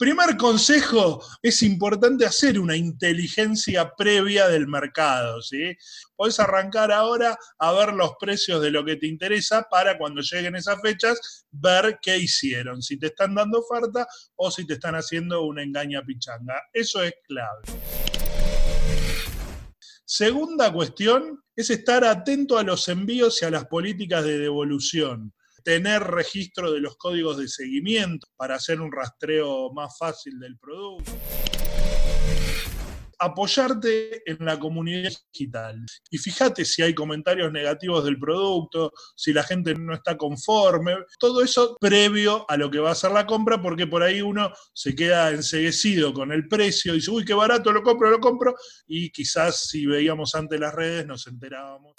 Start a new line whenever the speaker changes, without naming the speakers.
Primer consejo, es importante hacer una inteligencia previa del mercado, ¿sí? Podés arrancar ahora a ver los precios de lo que te interesa para cuando lleguen esas fechas ver qué hicieron, si te están dando oferta o si te están haciendo una engaña pichanga. Eso es clave. Segunda cuestión es estar atento a los envíos y a las políticas de devolución tener registro de los códigos de seguimiento para hacer un rastreo más fácil del producto. Apoyarte en la comunidad digital. Y fíjate si hay comentarios negativos del producto, si la gente no está conforme. Todo eso previo a lo que va a ser la compra, porque por ahí uno se queda enseguecido con el precio y dice, uy, qué barato, lo compro, lo compro. Y quizás si veíamos ante las redes nos enterábamos.